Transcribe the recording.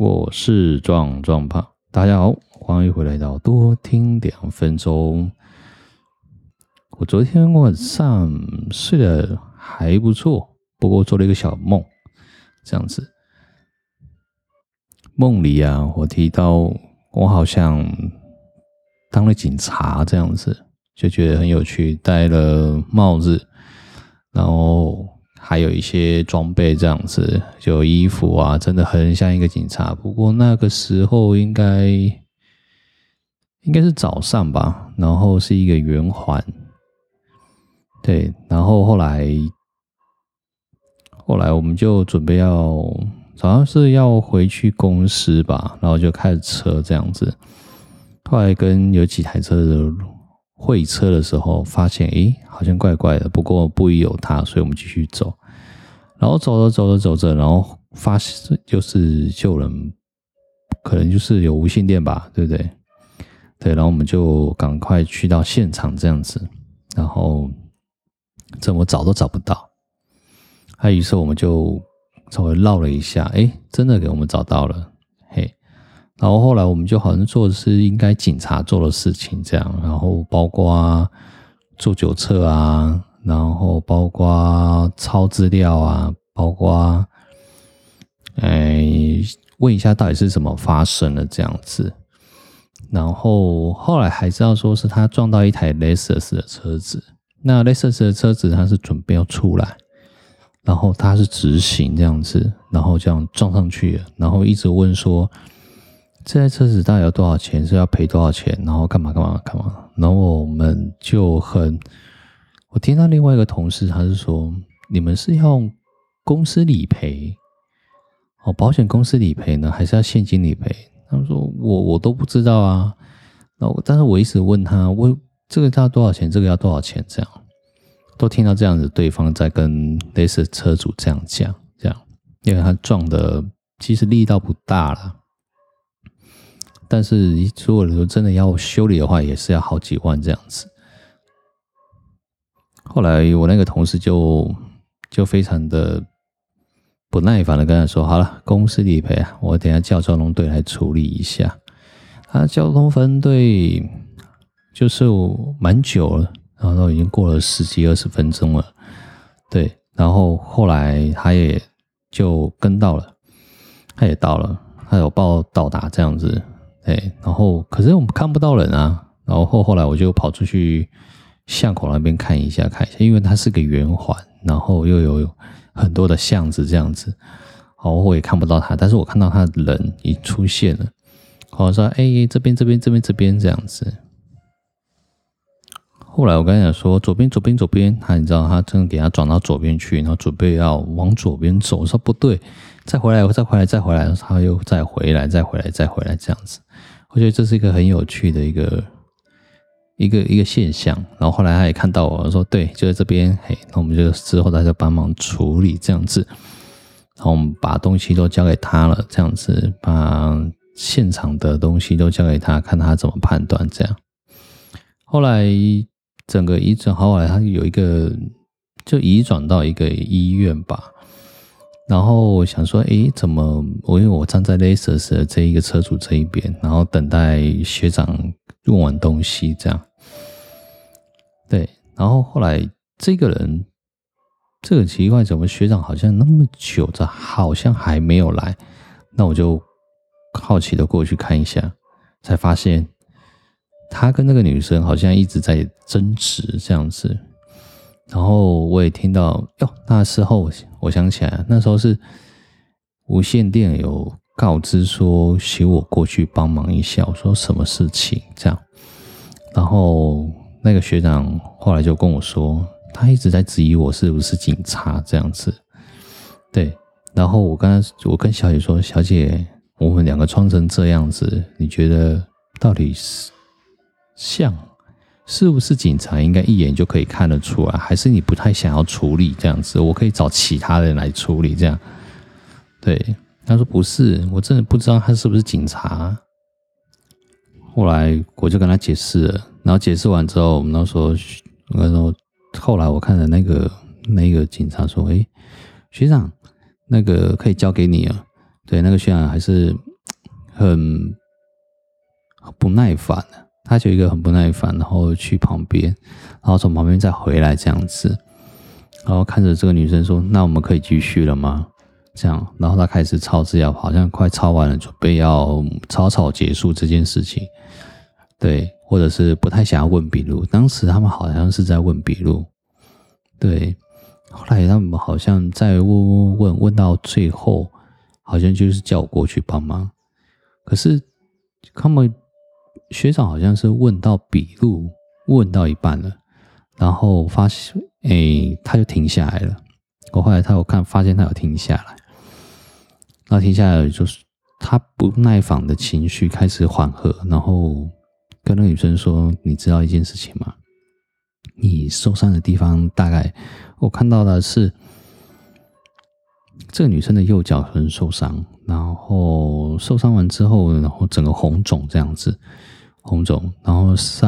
我是壮壮胖，大家好，欢迎回来到多听两分钟。我昨天晚上睡得还不错，不过做了一个小梦，这样子。梦里啊，我提到我好像当了警察，这样子就觉得很有趣，戴了帽子，然后。还有一些装备这样子，就衣服啊，真的很像一个警察。不过那个时候应该应该是早上吧，然后是一个圆环，对，然后后来后来我们就准备要，好像是要回去公司吧，然后就开着车这样子。后来跟有几台车的会车的时候，发现诶，好像怪怪的。不过不疑有他，所以我们继续走。然后走着走着走着，然后发现就是救人，可能就是有无线电吧，对不对？对，然后我们就赶快去到现场这样子，然后怎么找都找不到。还有于是我们就稍微绕了一下，哎，真的给我们找到了，然后后来我们就好像做的是应该警察做的事情这样，然后包括做酒测啊。然后包括抄资料啊，包括哎问一下到底是怎么发生的这样子，然后后来还知道说是他撞到一台 Lexus 的车子，那 Lexus 的车子他是准备要出来，然后他是直行这样子，然后这样撞上去，然后一直问说这台车子到底要多少钱，是要赔多少钱，然后干嘛干嘛干嘛，然后我们就很。我听到另外一个同事，他是说：“你们是要公司理赔哦，保险公司理赔呢，还是要现金理赔？”他们说：“我我都不知道啊。”然后，但是我一直问他：“我这个要多少钱？这个要多少钱？”这样都听到这样子，对方在跟类似车主这样讲，这样，因为他撞的其实力道不大了，但是如果说真的要修理的话，也是要好几万这样子。后来我那个同事就就非常的不耐烦的跟他说：“好了，公司理赔啊，我等下叫交通队来处理一下。”他交通分队就是蛮久了，然后都已经过了十几二十分钟了，对。然后后来他也就跟到了，他也到了，他有报到达这样子，对。然后可是我们看不到人啊，然后后来我就跑出去。巷口那边看一下，看一下，因为它是个圆环，然后又有很多的巷子这样子，好，我也看不到他，但是我看到他的人已出现了，好像说，哎、这边，这边，这边，这边这样子。后来我跟他讲说，左边，左边，左边，他你知道，他真的给他转到左边去，然后准备要往左边走，我说不对，再回来，再回来，再回来，他又再回来，再回来，再回来这样子。我觉得这是一个很有趣的一个。一个一个现象，然后后来他也看到我说：“对，就在这边。”嘿，那我们就之后他就帮忙处理这样子，然后我们把东西都交给他了，这样子把现场的东西都交给他，看他怎么判断这样。后来整个移转，后来他有一个就移转到一个医院吧，然后我想说：“诶，怎么我因为我站在 Lexus 这一个车主这一边，然后等待学长用完东西这样。”对，然后后来这个人，这个奇怪，怎么学长好像那么久的，好像还没有来？那我就好奇的过去看一下，才发现他跟那个女生好像一直在争执这样子。然后我也听到哟，那时候我想起来，那时候是无线电有告知说，请我过去帮忙一下。我说什么事情？这样，然后。那个学长后来就跟我说，他一直在质疑我是不是警察这样子。对，然后我跟他，我跟小姐说，小姐，我们两个穿成这样子，你觉得到底是像是不是警察？应该一眼就可以看得出来，还是你不太想要处理这样子？我可以找其他人来处理这样。对，他说不是，我真的不知道他是不是警察。后来我就跟他解释了。然后解释完之后，我们都说，那时候后来我看的那个那个警察说：“哎，学长，那个可以交给你啊。”对，那个学长还是很不耐烦的，他就一个很不耐烦，然后去旁边，然后从旁边再回来这样子，然后看着这个女生说：“那我们可以继续了吗？”这样，然后他开始抄资料，好像快抄完了，准备要草草结束这件事情。对，或者是不太想要问笔录。当时他们好像是在问笔录。对，后来他们好像在问问问问到最后，好像就是叫我过去帮忙。可是他们学长好像是问到笔录，问到一半了，然后发现，哎，他就停下来了。我后来他有看，发现他有停下来。那停下来就是他不耐烦的情绪开始缓和，然后跟那个女生说：“你知道一件事情吗？你受伤的地方大概我看到的是这个女生的右脚很受伤，然后受伤完之后，然后整个红肿这样子，红肿，然后上